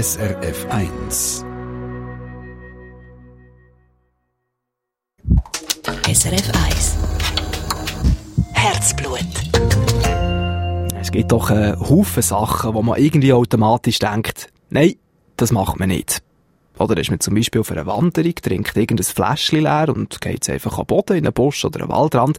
SRF 1. SRF 1. Herzblut. Es gibt doch einen Haufen Sachen, wo man irgendwie automatisch denkt, nein, das macht man nicht. Oder ist man zum Beispiel auf einer Wanderung, trinkt irgendein Fläschchen leer und geht einfach am Boden in einen Busch oder einen Waldrand.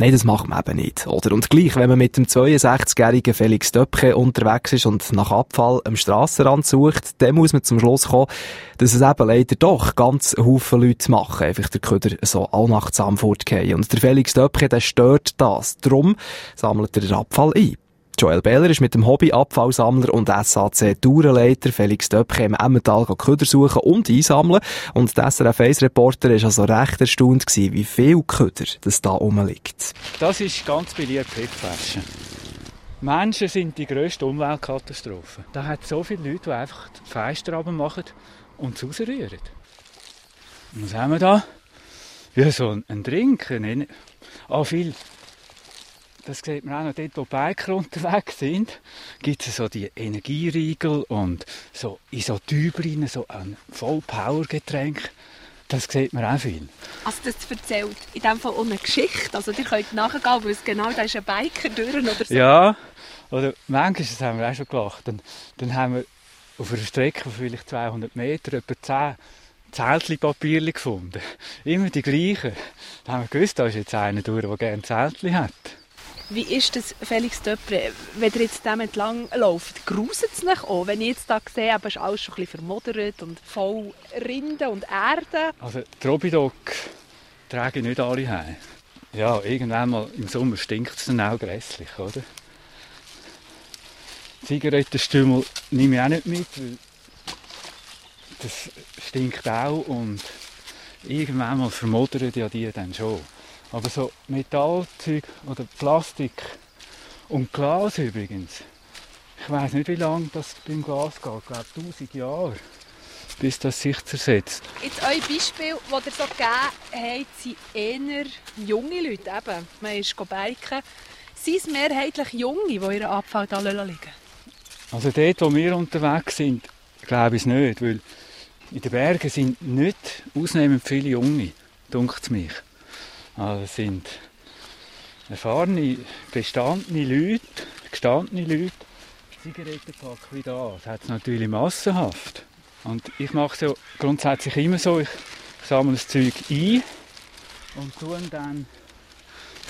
Nein, das macht man eben nicht. Oder? Und gleich, wenn man mit dem 62-jährigen Felix Döpke unterwegs ist und nach Abfall am Strassenrand sucht, dann muss man zum Schluss kommen, dass es eben leider doch ganz Haufen Leute machen, einfach der Köder so allnachtsam fortgehen. Und der Felix Döpke, der stört das. Darum sammelt er den Abfall ein. Joel Behler ist mit dem Hobby-Abfallsammler und SAC-Tourenleiter Felix Döpke im Emmental Köder suchen und einsammeln. Und der SRF 1-Reporter war also recht erstaunt gewesen, wie viel Köder das da rumliegt. Das ist ganz beliebt, PET-Flaschen. Menschen sind die grösste Umweltkatastrophe. Da hat so viele Leute, die einfach die Fenster machen und es rausrühren. Was haben wir da? Ja, so ein, Drink. Ein, ah, viel das sieht man auch noch dort, wo Biker unterwegs sind, gibt es so die Energieriegel und so in so Tübeln, so ein Voll-Power-Getränk. Das sieht man auch viel. Also das erzählt in dem Fall auch eine Geschichte. Also ihr könnt nachgehen, weil es genau da ist ein Biker durch oder so. Ja, oder manchmal das haben wir auch schon gelacht. Dann, dann haben wir auf einer Strecke von vielleicht 200 Meter etwa 10 Zeltli-Papierli gefunden. Immer die gleichen. Da haben wir gewusst, da ist jetzt einer durch, der gerne Zeltli hat. Wie ist das, Felix Döpre, wenn ihr jetzt dem entlang läuft? Gruset es nicht auch? Wenn ich jetzt da sehe, ist alles schon ein bisschen vermodert und voll Rinde und Erde. Also die Robidog tragen nicht alle heim. Ja, irgendwann mal im Sommer stinkt es dann auch grässlich, oder? Zigarettenstümmel nehme ich auch nicht mit, weil das stinkt auch und irgendwann mal vermodern ja die dann schon. Aber so Metallzeug oder Plastik und Glas übrigens. Ich weiß nicht, wie lange das beim Glas geht. Ich glaube, 1000 Jahre, bis das sich zersetzt. Jetzt euer Beispiel, das ihr so gegeben habt, sind eher junge Leute. Eben, man ist biken. Sind es mehrheitlich Junge, die ihren Abfall da liegen Also dort, wo wir unterwegs sind, glaube ich es nicht. Weil in den Bergen sind nicht ausnehmend viele Junge, dunkt es mich. Also das sind erfahrene, bestandene Leute, gestandene Leute. Zigarettenpack wie da, das hat es natürlich massenhaft. Und ich mache es ja grundsätzlich immer so, ich sammle das Zeug ein und tue dann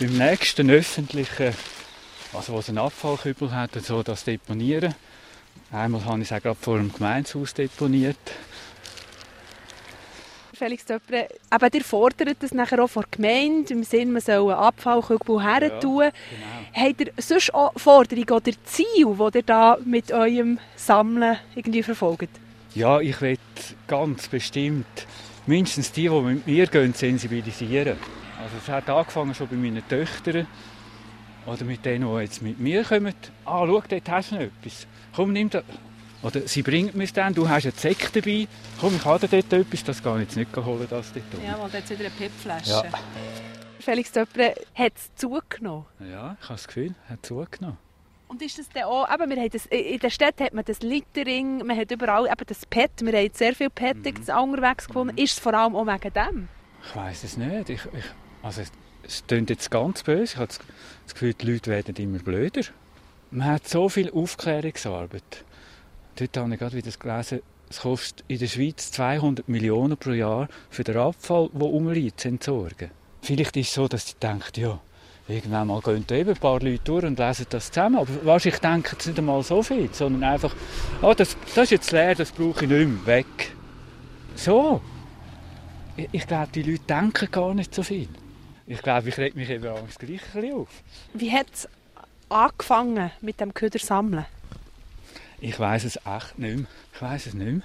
beim nächsten öffentlichen, also wo es einen Abfallkübel hat, so das deponieren. Einmal habe ich es auch gerade vor dem Gemeinshaus deponiert. Felix Döpre, aber ihr fordert das nachher auch von der Gemeinde, im Sinne, man soll einen Abfallkübel her tun. Ja, genau. Habt ihr sonst auch Forderungen oder Ziele, die ihr da mit eurem Sammeln irgendwie verfolgt? Ja, ich will ganz bestimmt mindestens die, die mit mir gehen, sensibilisieren. Also es hat angefangen schon bei meinen Töchtern oder mit denen, die jetzt mit mir kommen. Ah, schau, dort hast du noch etwas. Komm, nimm das. Oder sie bringt mir es dann, du hast einen Zeck dabei, komm, ich habe dort etwas, das kann ich jetzt nicht holen, das dort Ja, weil jetzt wieder eine Pipflasche. Ja. Felix Döpre, hat es zugenommen? Ja, ich habe das Gefühl, es hat zugenommen. Und ist das dann auch, eben, wir haben das, in der Stadt hat man das Littering, man hat überall eben das Pet, wir haben sehr viel Pet mhm. unterwegs gefunden. Mhm. Ist es vor allem auch wegen dem? Ich weiß es nicht. Ich, ich, also es, es klingt jetzt ganz böse, ich habe das Gefühl, die Leute werden immer blöder. Man hat so viel Aufklärungsarbeit Dort habe ich gerade wieder gelesen, es kostet in der Schweiz 200 Millionen pro Jahr für den Abfall, der umliegt, zu entsorgen. Vielleicht ist es so, dass sie denkt, ja, irgendwann mal gehen eben ein paar Leute durch und lesen das zusammen. Aber wahrscheinlich denken sie nicht einmal so viel, sondern einfach, oh, das, das ist jetzt leer, das brauche ich nicht mehr, weg. So. Ich, ich glaube, die Leute denken gar nicht so viel. Ich glaube, ich rede mich eben auch das Gleiche auf. Wie hat es angefangen mit dem Köder sammeln? Ich weiß es echt nicht mehr. Ich weiß es nicht mehr.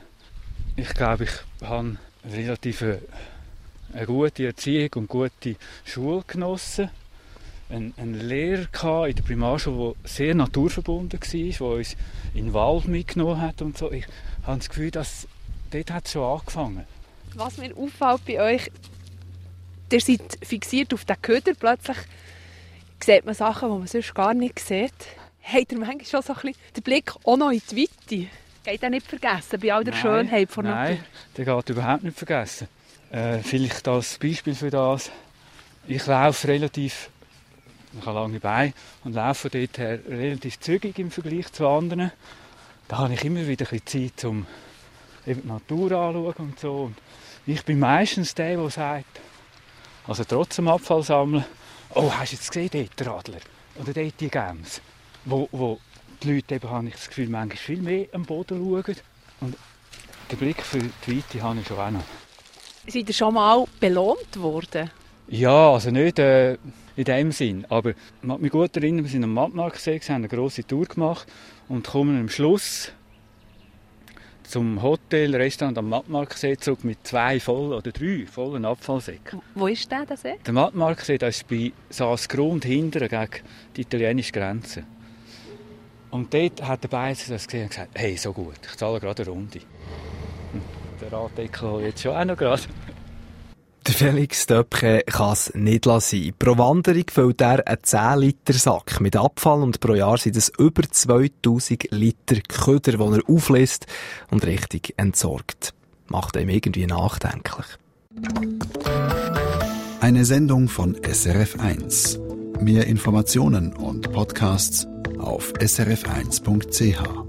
Ich glaube, ich habe relativ eine, eine gute Erziehung und gute Schule genossen. Ein, ein Lehrer in der Primarschule, der sehr naturverbunden war, der uns in den Wald mitgenommen hat und so. Ich habe das Gefühl, dass dort hat es schon angefangen. Was mir auffällt bei euch, ihr seid fixiert auf den Köder. Plötzlich sieht man Sachen, die man sonst gar nicht sieht habt ihr manchmal schon so ein bisschen den Blick auch noch in die Weite? Geht auch nicht vergessen, bei all der Schönheit von Nein, der geht überhaupt nicht vergessen. Äh, vielleicht als Beispiel für das. Ich laufe relativ, ich habe lange Beine und laufe von dort her relativ zügig im Vergleich zu anderen. Da habe ich immer wieder ein bisschen Zeit, um eben die Natur anzuschauen und so. Und ich bin meistens der, der sagt, also trotzdem Abfall sammeln, oh, hast du jetzt gesehen, dort der Adler? Oder dort die Gämse? Wo, wo die Leute eben, habe ich das Gefühl, manchmal viel mehr am Boden schauen. Und den Blick für die Weite habe ich schon auch noch. Seid ihr schon mal belohnt worden? Ja, also nicht äh, in dem Sinn. Aber ich kann mich gut erinnern, wir sind am Mattmarksee, haben eine grosse Tour gemacht und kommen am Schluss zum Hotel, Restaurant am Mattmarksee zurück mit zwei vollen oder drei vollen Abfallsäcken. Wo ist der, der See? Der Mattmarksee das ist bei Saasgrund hinten gegen die italienische Grenze. Und dort hat der Beizer das gesehen und gesagt, hey, so gut, ich zahle gerade eine Runde. Hm, der Raddeckel jetzt schon auch noch gerade. Der Felix Döpke kann es nicht lassen. Pro Wanderung füllt er einen 10-Liter-Sack mit Abfall und pro Jahr sind es über 2000 Liter Köder, die er auflässt und richtig entsorgt. Macht ihm irgendwie nachdenklich. Eine Sendung von SRF1. Mehr Informationen und Podcasts auf srf1.ch.